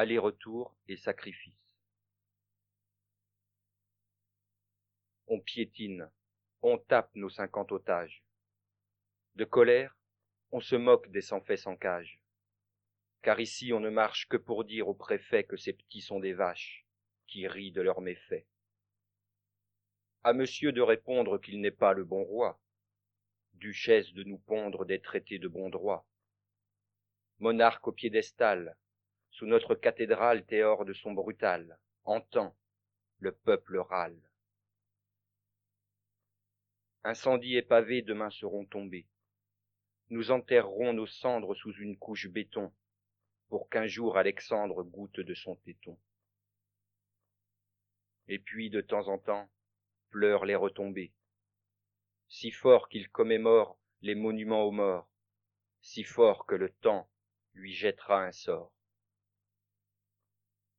aller-retour et sacrifice. On piétine, on tape nos cinquante otages. De colère, on se moque des sans-faits sans cage. Car ici on ne marche que pour dire au préfet que ces petits sont des vaches, qui rient de leurs méfaits. À monsieur de répondre qu'il n'est pas le bon roi, duchesse de nous pondre des traités de bon droit, monarque au piédestal, sous notre cathédrale de son brutal, entend, le peuple râle. Incendie et pavés demain seront tombés. Nous enterrerons nos cendres sous une couche béton, pour qu'un jour Alexandre goûte de son téton. Et puis, de temps en temps, pleurent les retombées, si fort qu'il commémore les monuments aux morts, si fort que le temps lui jettera un sort.